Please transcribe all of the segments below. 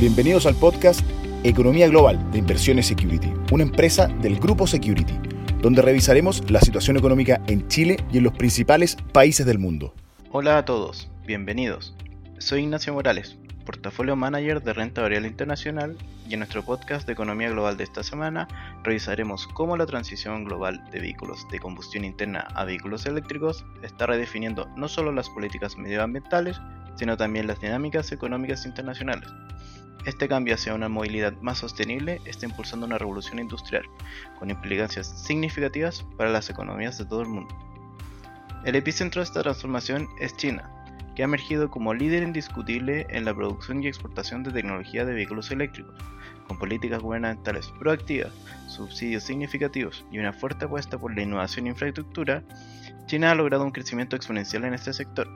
Bienvenidos al podcast Economía Global de Inversiones Security, una empresa del Grupo Security, donde revisaremos la situación económica en Chile y en los principales países del mundo. Hola a todos, bienvenidos. Soy Ignacio Morales, portafolio manager de Renta Variable Internacional y en nuestro podcast de Economía Global de esta semana revisaremos cómo la transición global de vehículos de combustión interna a vehículos eléctricos está redefiniendo no solo las políticas medioambientales, sino también las dinámicas económicas internacionales. Este cambio hacia una movilidad más sostenible está impulsando una revolución industrial, con implicancias significativas para las economías de todo el mundo. El epicentro de esta transformación es China, que ha emergido como líder indiscutible en la producción y exportación de tecnología de vehículos eléctricos, con políticas gubernamentales proactivas, subsidios significativos y una fuerte apuesta por la innovación e infraestructura, China ha logrado un crecimiento exponencial en este sector.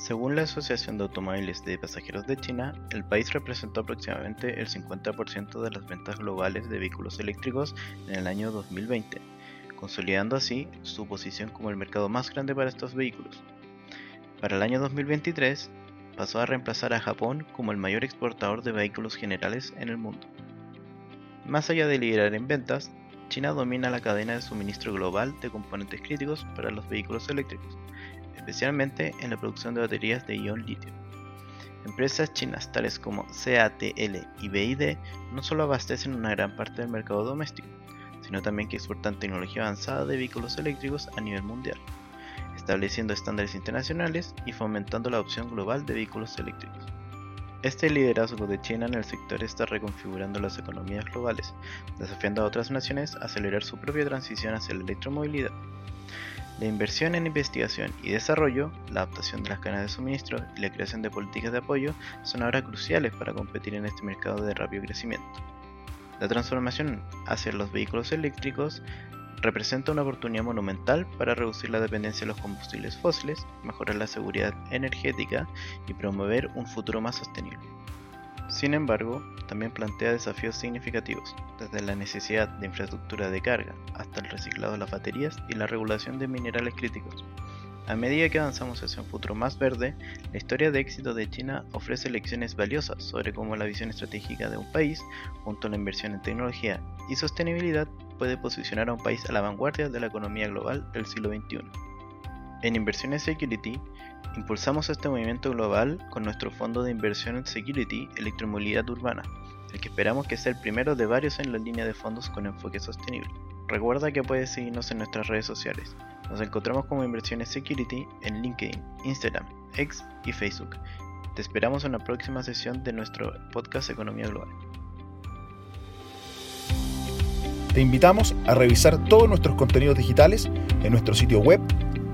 Según la Asociación de Automóviles de Pasajeros de China, el país representó aproximadamente el 50% de las ventas globales de vehículos eléctricos en el año 2020, consolidando así su posición como el mercado más grande para estos vehículos. Para el año 2023, pasó a reemplazar a Japón como el mayor exportador de vehículos generales en el mundo. Más allá de liderar en ventas, China domina la cadena de suministro global de componentes críticos para los vehículos eléctricos, especialmente en la producción de baterías de ion litio. Empresas chinas tales como CATL y BID no solo abastecen una gran parte del mercado doméstico, sino también que exportan tecnología avanzada de vehículos eléctricos a nivel mundial, estableciendo estándares internacionales y fomentando la adopción global de vehículos eléctricos. Este liderazgo de China en el sector está reconfigurando las economías globales, desafiando a otras naciones a acelerar su propia transición hacia la electromovilidad. La inversión en investigación y desarrollo, la adaptación de las cadenas de suministro y la creación de políticas de apoyo son ahora cruciales para competir en este mercado de rápido crecimiento. La transformación hacia los vehículos eléctricos representa una oportunidad monumental para reducir la dependencia de los combustibles fósiles, mejorar la seguridad energética y promover un futuro más sostenible. Sin embargo, también plantea desafíos significativos, desde la necesidad de infraestructura de carga hasta el reciclado de las baterías y la regulación de minerales críticos. A medida que avanzamos hacia un futuro más verde, la historia de éxito de China ofrece lecciones valiosas sobre cómo la visión estratégica de un país, junto a la inversión en tecnología y sostenibilidad, puede posicionar a un país a la vanguardia de la economía global del siglo XXI. En Inversiones Security, impulsamos este movimiento global con nuestro fondo de inversión en Security Electromovilidad Urbana, el que esperamos que sea el primero de varios en la línea de fondos con enfoque sostenible. Recuerda que puedes seguirnos en nuestras redes sociales. Nos encontramos como Inversiones Security en LinkedIn, Instagram, X y Facebook. Te esperamos en la próxima sesión de nuestro podcast Economía Global. Te invitamos a revisar todos nuestros contenidos digitales en nuestro sitio web